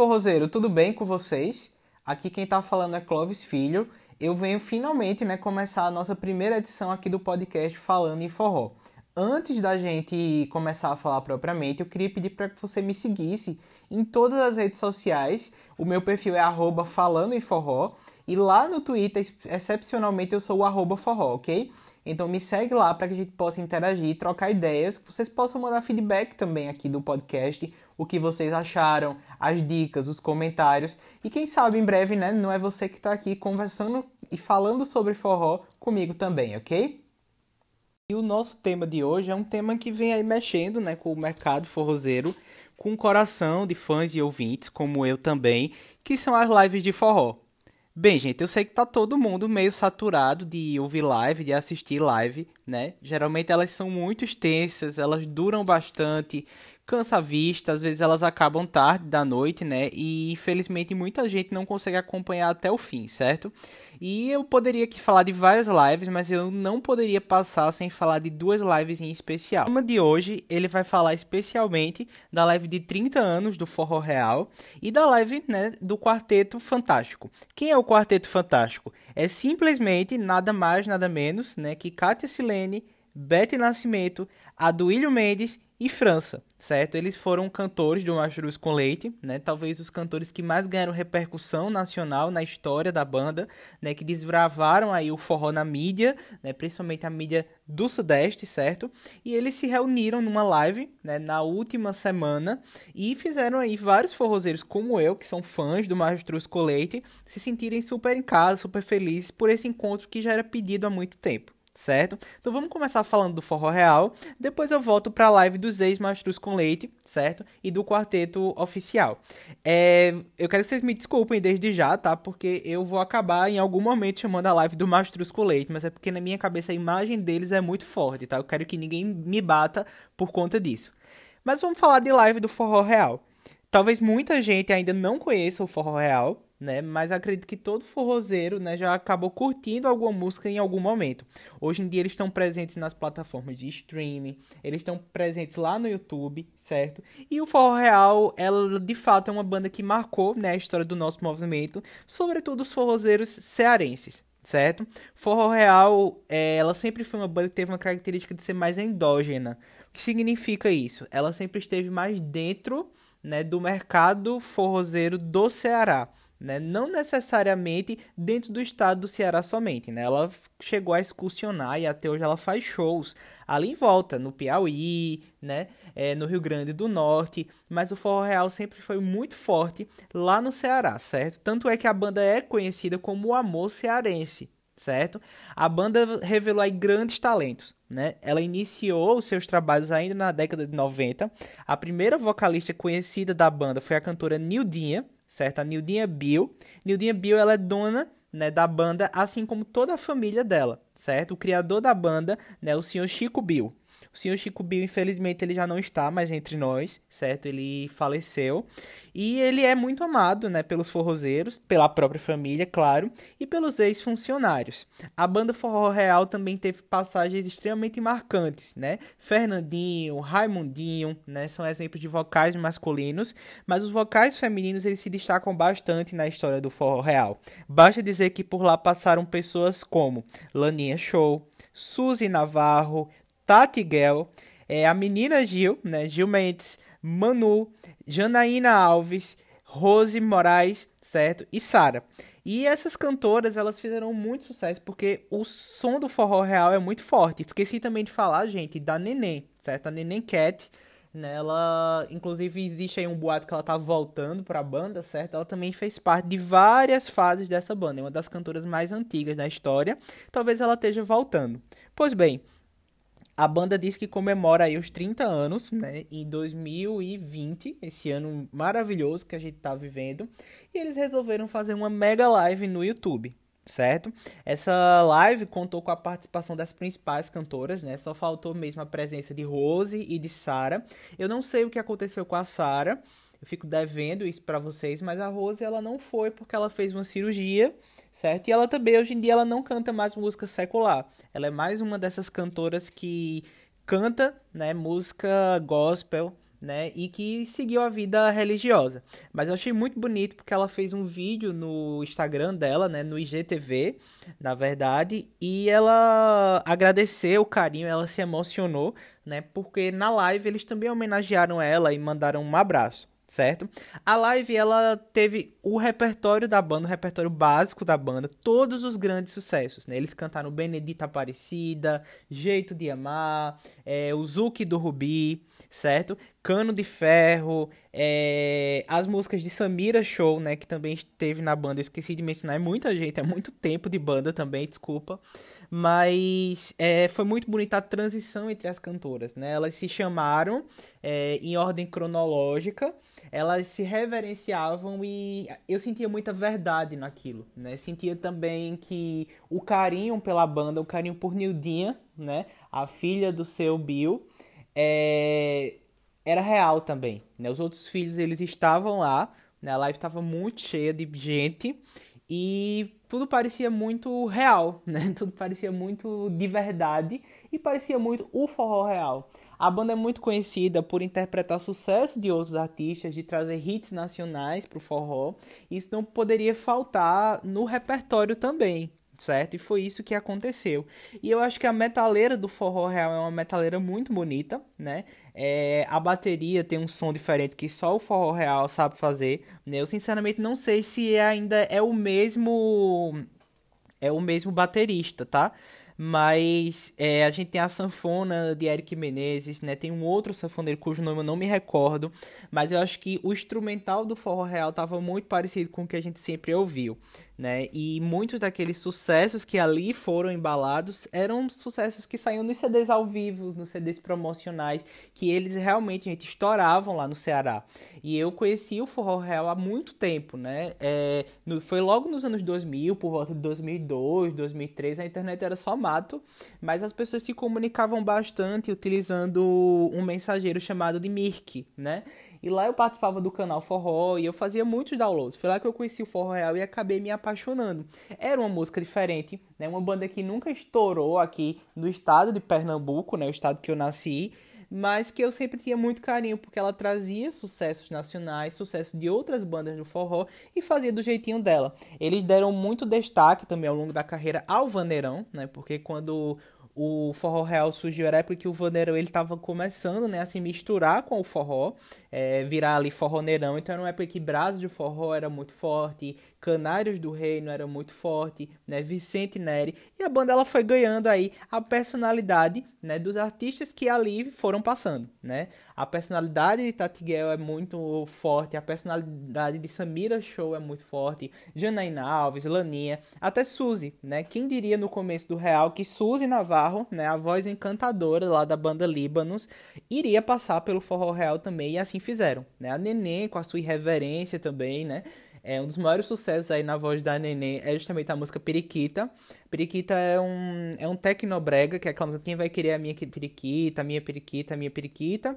forrozeiro, tudo bem com vocês? Aqui quem tá falando é Clóvis Filho. Eu venho finalmente, né, começar a nossa primeira edição aqui do podcast Falando em Forró. Antes da gente começar a falar propriamente, eu queria pedir para que você me seguisse em todas as redes sociais. O meu perfil é arroba falando em forró. E lá no Twitter, excepcionalmente, eu sou o arroba forró, ok? Então me segue lá para que a gente possa interagir, trocar ideias, que vocês possam mandar feedback também aqui do podcast, o que vocês acharam, as dicas, os comentários. E quem sabe em breve, né, não é você que está aqui conversando e falando sobre forró comigo também, ok? E o nosso tema de hoje é um tema que vem aí mexendo, né, com o mercado forrozeiro, com o coração de fãs e ouvintes, como eu também, que são as lives de forró. Bem, gente, eu sei que tá todo mundo meio saturado de ouvir live, de assistir live, né? Geralmente elas são muito extensas, elas duram bastante, cansa a vista, às vezes elas acabam tarde da noite, né? E infelizmente muita gente não consegue acompanhar até o fim, certo? E eu poderia aqui falar de várias lives, mas eu não poderia passar sem falar de duas lives em especial. Uma de hoje, ele vai falar especialmente da live de 30 anos do Forró Real e da live, né, do Quarteto Fantástico. Quem é o Quarteto Fantástico? É simplesmente nada mais, nada menos, né, que Kátia Silene, Bete Nascimento, Aduílio Mendes e França, certo? Eles foram cantores do Mastruz com Leite, né? Talvez os cantores que mais ganharam repercussão nacional na história da banda, né? Que desbravaram aí o forró na mídia, né? Principalmente a mídia do Sudeste, certo? E eles se reuniram numa live, né? Na última semana e fizeram aí vários forrozeiros como eu, que são fãs do Mastruz com Leite, se sentirem super em casa, super felizes por esse encontro que já era pedido há muito tempo certo? Então vamos começar falando do forró real, depois eu volto para a live dos ex-mastruz com leite, certo? E do quarteto oficial. É, eu quero que vocês me desculpem desde já, tá? Porque eu vou acabar em algum momento chamando a live do mastruz com leite, mas é porque na minha cabeça a imagem deles é muito forte, tá? Eu quero que ninguém me bata por conta disso. Mas vamos falar de live do forró real. Talvez muita gente ainda não conheça o forró real, né? Mas acredito que todo forrozeiro, né, já acabou curtindo alguma música em algum momento. Hoje em dia eles estão presentes nas plataformas de streaming, eles estão presentes lá no YouTube, certo? E o Forró Real, ela de fato é uma banda que marcou, né, a história do nosso movimento, sobretudo os forrozeiros cearenses. Certo? Forró Real, é, ela sempre foi uma banda que teve uma característica de ser mais endógena. O que significa isso? Ela sempre esteve mais dentro né, do mercado forrozeiro do Ceará né? Não necessariamente dentro do estado do Ceará somente, né? Ela chegou a excursionar e até hoje ela faz shows ali em volta, no Piauí, né? É, no Rio Grande do Norte, mas o forró real sempre foi muito forte lá no Ceará, certo? Tanto é que a banda é conhecida como o Amor Cearense, certo? A banda revelou aí grandes talentos, né? Ela iniciou seus trabalhos ainda na década de 90. A primeira vocalista conhecida da banda foi a cantora Nildinha, certo? A Nildinha Bill. Nildinha Bill, ela é dona né, da banda, assim como toda a família dela, certo? O criador da banda, né, o senhor Chico Bill. O senhor Chico Bill, infelizmente, ele já não está mais entre nós, certo? Ele faleceu. E ele é muito amado, né, pelos forrozeiros, pela própria família, claro, e pelos ex-funcionários. A banda Forró Real também teve passagens extremamente marcantes, né? Fernandinho, Raimundinho, né, são exemplos de vocais masculinos, mas os vocais femininos eles se destacam bastante na história do Forró Real. Basta dizer que por lá passaram pessoas como Laninha Show, Suzy Navarro, Tati é, a menina Gil, né, Gil Mendes, Manu, Janaína Alves, Rose Moraes, certo? E Sara. E essas cantoras, elas fizeram muito sucesso porque o som do forró real é muito forte. Esqueci também de falar, gente, da Neném, certo? A Neném Cat, né? Ela, inclusive, existe aí um boato que ela tá voltando pra banda, certo? Ela também fez parte de várias fases dessa banda. É uma das cantoras mais antigas da história. Talvez ela esteja voltando. Pois bem, a banda diz que comemora aí os 30 anos, né, em 2020, esse ano maravilhoso que a gente tá vivendo, e eles resolveram fazer uma mega live no YouTube, certo? Essa live contou com a participação das principais cantoras, né? Só faltou mesmo a presença de Rose e de Sara. Eu não sei o que aconteceu com a Sara. Eu fico devendo isso para vocês, mas a Rose ela não foi porque ela fez uma cirurgia, certo? E ela também hoje em dia ela não canta mais música secular. Ela é mais uma dessas cantoras que canta, né, música gospel, né? E que seguiu a vida religiosa. Mas eu achei muito bonito porque ela fez um vídeo no Instagram dela, né? No IGTV, na verdade. E ela agradeceu o carinho, ela se emocionou, né? Porque na live eles também homenagearam ela e mandaram um abraço certo? A live ela teve o repertório da banda, o repertório básico da banda, todos os grandes sucessos, né? Eles cantaram Benedita Aparecida, Jeito de Amar, é, o Zuki do Rubi, certo? Cano de Ferro, é, as músicas de Samira Show, né? Que também esteve na banda, eu esqueci de mencionar, é muita gente, é muito tempo de banda também, desculpa. Mas é, foi muito bonita a transição entre as cantoras, né? Elas se chamaram é, em ordem cronológica, elas se reverenciavam e eu sentia muita verdade naquilo, né? Sentia também que o carinho pela banda, o carinho por Nildinha, né? A filha do seu Bill, é... era real também, né? Os outros filhos, eles estavam lá, né? A live estava muito cheia de gente e tudo parecia muito real, né? Tudo parecia muito de verdade e parecia muito o forró real. A banda é muito conhecida por interpretar sucesso de outros artistas, de trazer hits nacionais para o forró. Isso não poderia faltar no repertório também, certo? E foi isso que aconteceu. E eu acho que a metaleira do forró real é uma metaleira muito bonita, né? É, a bateria tem um som diferente que só o forró real sabe fazer. Né? Eu sinceramente não sei se ainda é o mesmo é o mesmo baterista, tá? Mas é, a gente tem a sanfona de Eric Menezes, né? Tem um outro sanfoneiro cujo nome eu não me recordo, mas eu acho que o instrumental do forró real estava muito parecido com o que a gente sempre ouviu né? E muitos daqueles sucessos que ali foram embalados eram sucessos que saíam nos CDs ao vivo, nos CDs promocionais, que eles realmente, gente, estouravam lá no Ceará. E eu conheci o forró real há muito tempo, né? É, no, foi logo nos anos 2000, por volta de 2002, 2003, a internet era só mato, mas as pessoas se comunicavam bastante utilizando um mensageiro chamado de Mirk, né? E lá eu participava do canal Forró e eu fazia muitos downloads. Foi lá que eu conheci o Forró Real e acabei me apaixonando. Era uma música diferente, né? Uma banda que nunca estourou aqui no estado de Pernambuco, né? O estado que eu nasci mas que eu sempre tinha muito carinho, porque ela trazia sucessos nacionais, sucesso de outras bandas do forró e fazia do jeitinho dela. Eles deram muito destaque também ao longo da carreira ao Vaneirão, né? Porque quando o forró real surgiu era época que o vaneirão ele estava começando né, a se misturar com o forró, é, virar ali forroneirão. Então era uma época que Brasa de Forró era muito forte, Canários do Reino era muito forte, né, Vicente Neri. E a banda ela foi ganhando aí a personalidade né, dos artistas que ali foram passando. Né? A personalidade de Tatiguel é muito forte, a personalidade de Samira Show é muito forte, Janaína Alves, Laninha, até Suzy, né? Quem diria no começo do Real que Suzy Navarro, né, a voz encantadora lá da banda Líbanos, iria passar pelo Forró Real também, e assim fizeram, né? A Neném com a sua irreverência também, né? É um dos maiores sucessos aí na voz da Nenê é justamente a música Periquita. Periquita é um, é um tecnobrega, que é aquela música Quem vai querer a minha periquita, a minha periquita, a minha periquita.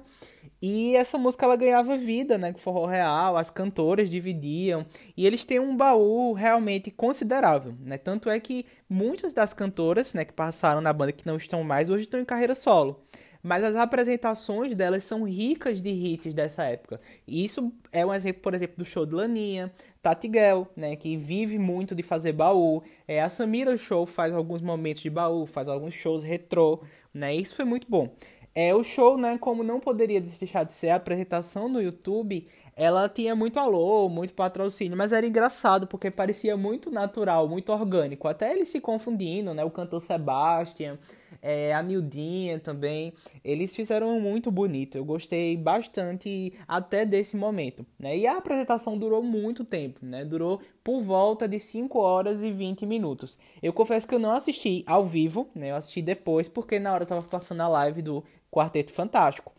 E essa música ela ganhava vida, né, com forró real, as cantoras dividiam, e eles têm um baú realmente considerável, né? Tanto é que muitas das cantoras, né, que passaram na banda que não estão mais, hoje estão em carreira solo mas as apresentações delas são ricas de hits dessa época. E isso é um exemplo, por exemplo, do show de Laninha, Tati Gell, né, que vive muito de fazer baú. É, a Samira Show faz alguns momentos de baú, faz alguns shows retrô, né? Isso foi muito bom. É, o show, né, como não poderia deixar de ser a apresentação no YouTube, ela tinha muito alô, muito patrocínio, mas era engraçado porque parecia muito natural, muito orgânico. Até ele se confundindo, né? O cantor Sebastian, é, a Nildinha também. Eles fizeram muito bonito. Eu gostei bastante até desse momento. Né? E a apresentação durou muito tempo, né? Durou por volta de 5 horas e 20 minutos. Eu confesso que eu não assisti ao vivo, né? Eu assisti depois, porque na hora eu tava passando a live do Quarteto Fantástico.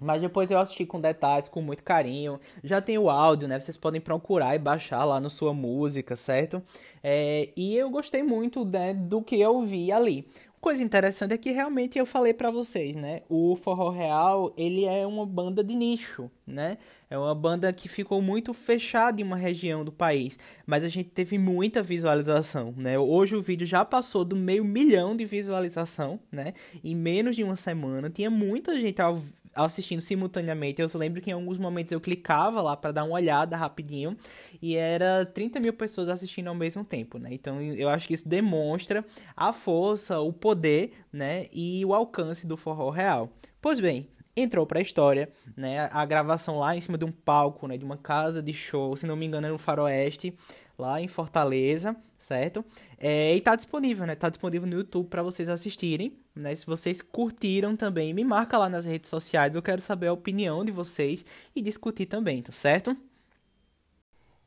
Mas depois eu assisti com detalhes, com muito carinho. Já tem o áudio, né? Vocês podem procurar e baixar lá no sua música, certo? É, e eu gostei muito né, do que eu vi ali. Coisa interessante é que realmente eu falei para vocês, né? O Forró Real, ele é uma banda de nicho, né? É uma banda que ficou muito fechada em uma região do país, mas a gente teve muita visualização, né? Hoje o vídeo já passou do meio milhão de visualização, né? Em menos de uma semana, tinha muita gente ao, assistindo simultaneamente. Eu lembro que em alguns momentos eu clicava lá para dar uma olhada rapidinho e era 30 mil pessoas assistindo ao mesmo tempo, né? Então eu acho que isso demonstra a força, o poder, né? E o alcance do forró real. Pois bem, entrou para a história, né? A gravação lá em cima de um palco, né? De uma casa de show, se não me engano, era no Faroeste, lá em Fortaleza, certo? É, e tá disponível, né? Tá disponível no YouTube para vocês assistirem, né? Se vocês curtiram também, me marca lá nas redes sociais, eu quero saber a opinião de vocês e discutir também, tá certo?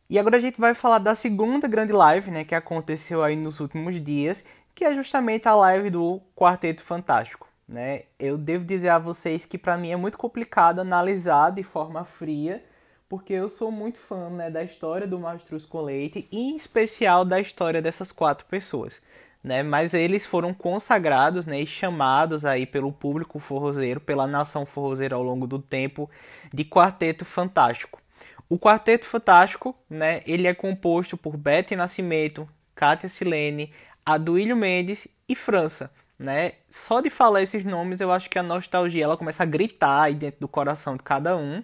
E agora a gente vai falar da segunda grande live, né, que aconteceu aí nos últimos dias, que é justamente a live do Quarteto Fantástico né? Eu devo dizer a vocês que para mim é muito complicado analisar de forma fria, porque eu sou muito fã, né, da história do Mastruz com Leite e em especial da história dessas quatro pessoas, né? Mas eles foram consagrados, né, e chamados aí pelo público forrozeiro, pela nação forrozeira ao longo do tempo de Quarteto Fantástico. O Quarteto Fantástico, né, ele é composto por Bete Nascimento, Kátia Silene, Aduílio Mendes e França né? Só de falar esses nomes, eu acho que a nostalgia ela começa a gritar aí dentro do coração de cada um.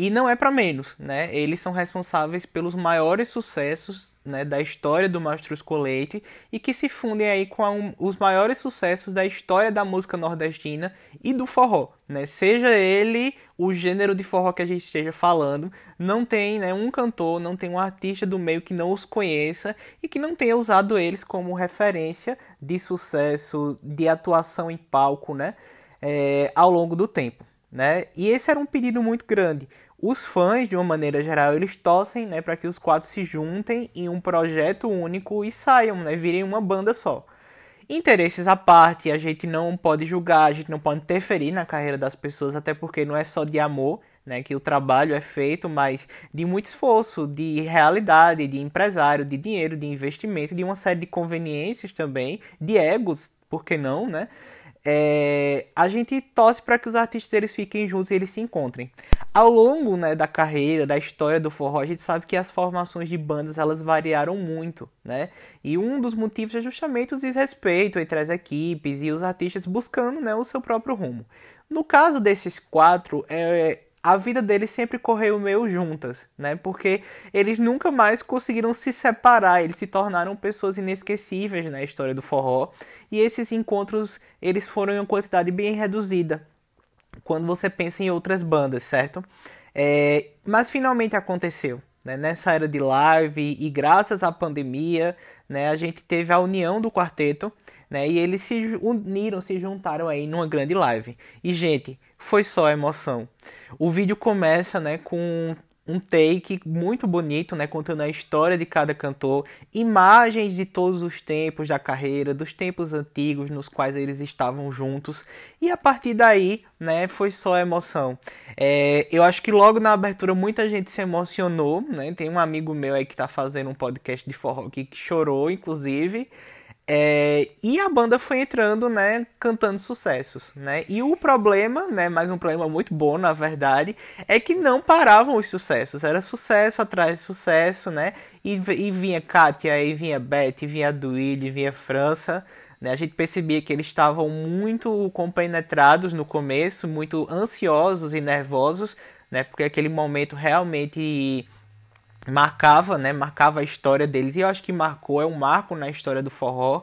E não é para menos, né? Eles são responsáveis pelos maiores sucessos né, da história do Mastruz Leite e que se fundem aí com um, os maiores sucessos da história da música nordestina e do forró, né? Seja ele o gênero de forró que a gente esteja falando, não tem né, um cantor, não tem um artista do meio que não os conheça e que não tenha usado eles como referência de sucesso, de atuação em palco, né? É, ao longo do tempo, né? E esse era um pedido muito grande. Os fãs, de uma maneira geral, eles torcem né, para que os quatro se juntem em um projeto único e saiam, né, virem uma banda só. Interesses à parte, a gente não pode julgar, a gente não pode interferir na carreira das pessoas, até porque não é só de amor né, que o trabalho é feito, mas de muito esforço, de realidade, de empresário, de dinheiro, de investimento, de uma série de conveniências também, de egos, por que não, né? É, a gente torce para que os artistas eles fiquem juntos e eles se encontrem. Ao longo né, da carreira, da história do forró, a gente sabe que as formações de bandas elas variaram muito, né? E um dos motivos é justamente o desrespeito entre as equipes e os artistas buscando né, o seu próprio rumo. No caso desses quatro, é, a vida deles sempre correu meio juntas, né? Porque eles nunca mais conseguiram se separar, eles se tornaram pessoas inesquecíveis na história do forró. E esses encontros, eles foram em uma quantidade bem reduzida quando você pensa em outras bandas, certo? É, mas finalmente aconteceu, né? Nessa era de live e graças à pandemia, né, a gente teve a união do quarteto, né? E eles se uniram, se juntaram aí numa grande live. E gente, foi só emoção. O vídeo começa, né, com um take muito bonito, né, contando a história de cada cantor, imagens de todos os tempos da carreira, dos tempos antigos nos quais eles estavam juntos, e a partir daí, né, foi só emoção. É, eu acho que logo na abertura muita gente se emocionou, né, tem um amigo meu aí que está fazendo um podcast de forró que chorou, inclusive. É, e a banda foi entrando, né, cantando sucessos, né? E o problema, né, mais um problema muito bom, na verdade, é que não paravam os sucessos. Era sucesso atrás de sucesso, né? E, e vinha Kátia, e vinha Beth, e vinha Duílio, e vinha França, né? A gente percebia que eles estavam muito compenetrados no começo, muito ansiosos e nervosos, né? Porque aquele momento realmente marcava, né? Marcava a história deles e eu acho que marcou, é um marco na história do forró.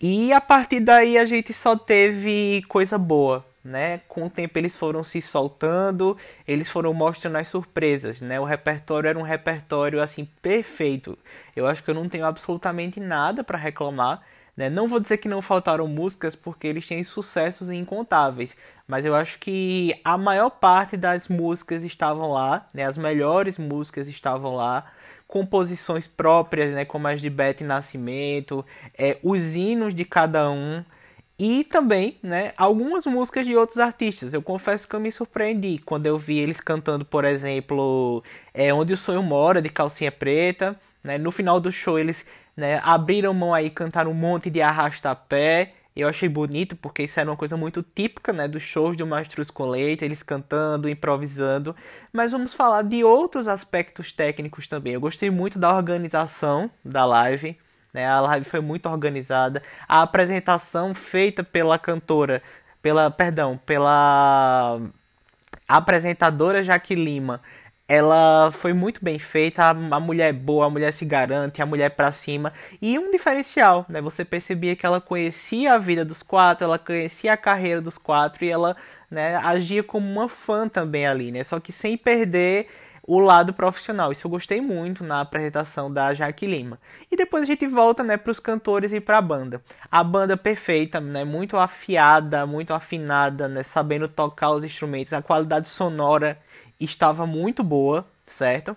E a partir daí a gente só teve coisa boa, né? Com o tempo eles foram se soltando, eles foram mostrando as surpresas, né? O repertório era um repertório assim perfeito. Eu acho que eu não tenho absolutamente nada para reclamar. Né? Não vou dizer que não faltaram músicas, porque eles têm sucessos incontáveis, mas eu acho que a maior parte das músicas estavam lá, né? as melhores músicas estavam lá, composições próprias, né? como as de Beth Nascimento, é, os hinos de cada um. E também, né, algumas músicas de outros artistas. Eu confesso que eu me surpreendi quando eu vi eles cantando, por exemplo, é, Onde o Sonho Mora, de Calcinha Preta. Né? No final do show eles né? Abriram mão aí, cantaram um monte de arrasta-pé. Eu achei bonito porque isso era uma coisa muito típica, né, dos shows do Mastruz com Leite, eles cantando, improvisando. Mas vamos falar de outros aspectos técnicos também. Eu gostei muito da organização da live, né? A live foi muito organizada. A apresentação feita pela cantora, pela, perdão, pela apresentadora Jaque Lima, ela foi muito bem feita, a, mulher é boa, a mulher se garante, a mulher é pra cima. E um diferencial, né? Você percebia que ela conhecia a vida dos quatro, ela conhecia a carreira dos quatro e ela né, agia como uma fã também ali, né? Só que sem perder o lado profissional. Isso eu gostei muito na apresentação da Jaque Lima. E depois a gente volta, né, para os cantores e para a banda. A banda perfeita, né, muito afiada, muito afinada, né, sabendo tocar os instrumentos. A qualidade sonora estava muito boa, certo?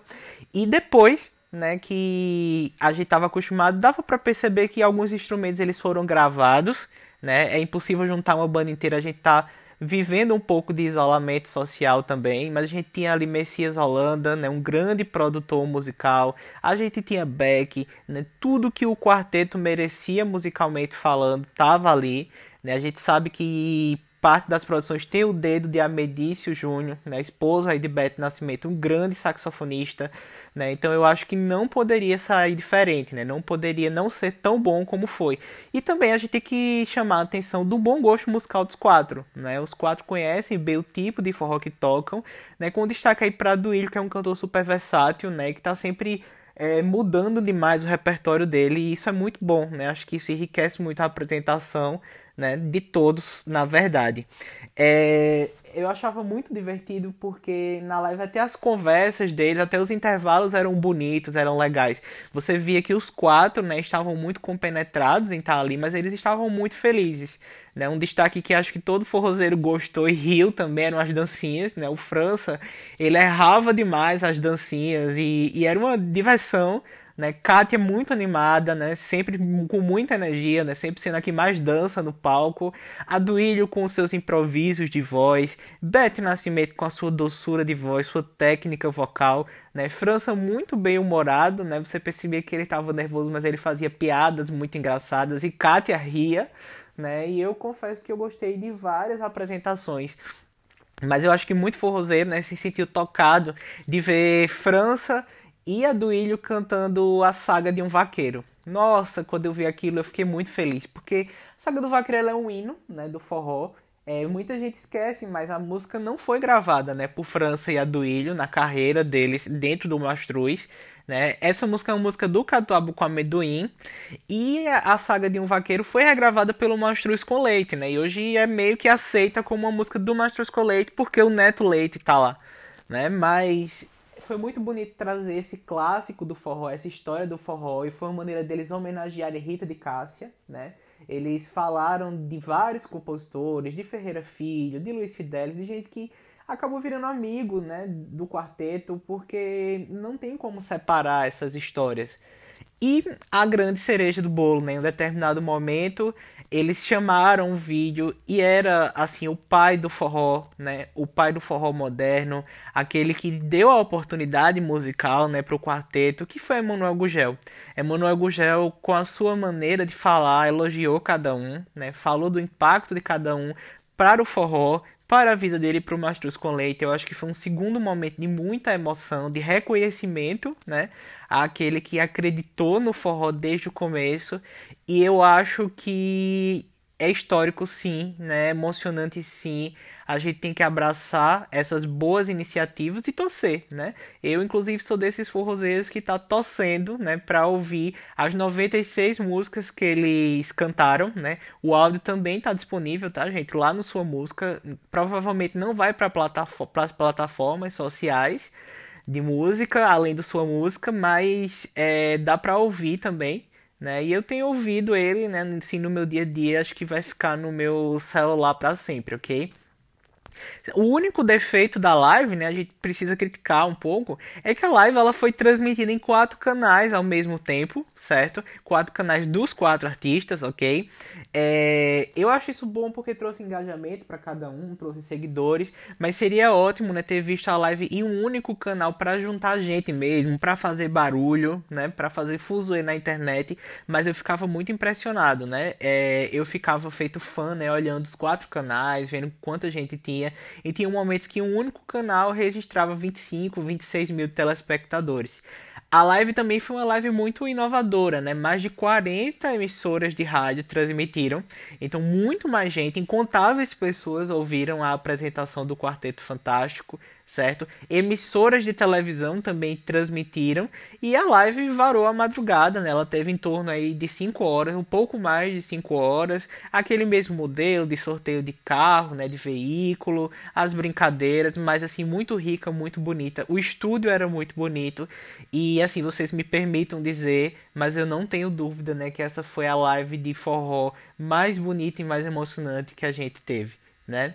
E depois, né, que a gente estava acostumado, dava para perceber que alguns instrumentos eles foram gravados, né? É impossível juntar uma banda inteira, a gente tá vivendo um pouco de isolamento social também, mas a gente tinha ali Messias Holanda, né, um grande produtor musical, a gente tinha Beck, né, tudo que o quarteto merecia musicalmente falando estava ali, né, a gente sabe que parte das produções tem o dedo de Amedício Júnior, né, esposo aí de Beto Nascimento, um grande saxofonista, né? Então eu acho que não poderia sair diferente, né? não poderia não ser tão bom como foi. E também a gente tem que chamar a atenção do bom gosto musical dos quatro. Né? Os quatro conhecem bem o tipo de forró que tocam, né? com destaque aí para Duílio, que é um cantor super versátil, né? que está sempre é, mudando demais o repertório dele, e isso é muito bom. Né? Acho que isso enriquece muito a apresentação né? de todos, na verdade. É, eu achava muito divertido porque na live até as conversas deles, até os intervalos eram bonitos, eram legais. Você via que os quatro, né, estavam muito compenetrados em estar ali, mas eles estavam muito felizes. Né? Um destaque que acho que todo forrozeiro gostou e riu também eram as dancinhas, né? O França, ele errava demais as dancinhas e, e era uma diversão né? Kátia é muito animada, né? Sempre com muita energia, né? Sempre sendo a que mais dança no palco. A Duílio com seus improvisos de voz. Beth Nascimento com a sua doçura de voz, sua técnica vocal, né? França muito bem humorado, né? Você percebia que ele estava nervoso, mas ele fazia piadas muito engraçadas. E Kátia ria, né? E eu confesso que eu gostei de várias apresentações. Mas eu acho que muito forrozeiro, né? Se sentiu tocado de ver França e a Duílio cantando a saga de um vaqueiro. Nossa, quando eu vi aquilo eu fiquei muito feliz, porque a saga do vaqueiro é um hino, né, do forró. É, muita gente esquece, mas a música não foi gravada, né, por França e a Duílio na carreira deles dentro do Mastruz, né? Essa música é uma música do Catuabo com amendoim e a saga de um vaqueiro foi regravada pelo Mastruz com Leite, né? E hoje é meio que aceita como uma música do Mastruz com Leite porque o Neto Leite tá lá, né? Mas foi muito bonito trazer esse clássico do forró, essa história do forró, e foi uma maneira deles homenagearem Rita de Cássia, né? Eles falaram de vários compositores, de Ferreira Filho, de Luiz Fidelis, de gente que acabou virando amigo, né, do quarteto, porque não tem como separar essas histórias. E a grande cereja do bolo, né, em um determinado momento, eles chamaram um vídeo e era assim o pai do forró, né? O pai do forró moderno, aquele que deu a oportunidade musical, né, para o quarteto, que foi Emanuel Gugel. Emanuel Gugel, com a sua maneira de falar, elogiou cada um, né? Falou do impacto de cada um para o forró, para a vida dele para o Mastruz com Leite. Eu acho que foi um segundo momento de muita emoção, de reconhecimento, né? Aquele que acreditou no forró desde o começo e eu acho que é histórico sim, né? Emocionante sim. A gente tem que abraçar essas boas iniciativas e torcer, né? Eu inclusive sou desses forrozeiros que tá torcendo, né, para ouvir as 96 músicas que eles cantaram, né? O áudio também tá disponível, tá, gente? Lá no sua música, provavelmente não vai para plataforma, as plataformas sociais de música, além da sua música, mas é, dá para ouvir também, né? E eu tenho ouvido ele, né, assim, no meu dia a dia, acho que vai ficar no meu celular para sempre, ok? O único defeito da live, né, a gente precisa criticar um pouco, é que a live ela foi transmitida em quatro canais ao mesmo tempo, certo? Quatro canais dos quatro artistas, ok? É, eu acho isso bom porque trouxe engajamento para cada um, trouxe seguidores, mas seria ótimo, né, ter visto a live em um único canal para juntar gente mesmo, para fazer barulho, né, para fazer fuzuê na internet. Mas eu ficava muito impressionado, né? É, eu ficava feito fã, né, olhando os quatro canais, vendo quanta gente tinha e tinha momentos que um único canal registrava 25, 26 mil telespectadores. A live também foi uma live muito inovadora, né? Mais de 40 emissoras de rádio transmitiram. Então, muito mais gente, incontáveis pessoas ouviram a apresentação do Quarteto Fantástico certo? Emissoras de televisão também transmitiram e a live varou a madrugada, né? Ela teve em torno aí de 5 horas, um pouco mais de 5 horas, aquele mesmo modelo de sorteio de carro, né, de veículo, as brincadeiras, mas assim muito rica, muito bonita. O estúdio era muito bonito e assim, vocês me permitam dizer, mas eu não tenho dúvida, né, que essa foi a live de forró mais bonita e mais emocionante que a gente teve, né?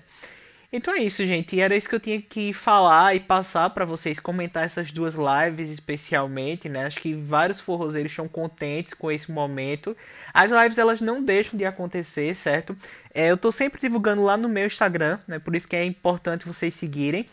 Então é isso, gente. E era isso que eu tinha que falar e passar para vocês, comentar essas duas lives especialmente, né? Acho que vários forrozeiros estão contentes com esse momento. As lives elas não deixam de acontecer, certo? É, eu tô sempre divulgando lá no meu Instagram, né? Por isso que é importante vocês seguirem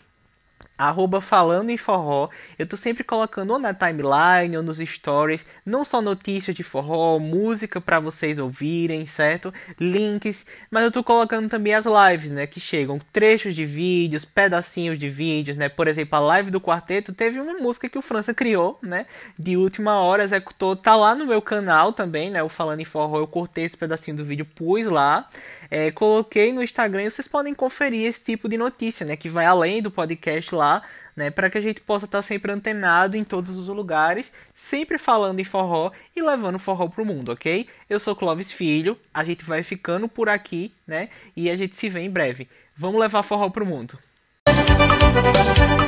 arroba falando em forró. Eu tô sempre colocando ou na timeline ou nos stories, não só notícias de forró, música para vocês ouvirem, certo? Links, mas eu tô colocando também as lives, né, que chegam trechos de vídeos, pedacinhos de vídeos, né? Por exemplo, a live do quarteto teve uma música que o França criou, né, de última hora, executou, tá lá no meu canal também, né? O falando em forró, eu cortei esse pedacinho do vídeo, pus lá, é, coloquei no Instagram, vocês podem conferir esse tipo de notícia, né, que vai além do podcast lá né, para que a gente possa estar tá sempre antenado em todos os lugares, sempre falando em forró e levando forró pro mundo, ok? Eu sou Clóvis Filho, a gente vai ficando por aqui, né? E a gente se vê em breve. Vamos levar forró pro mundo. Música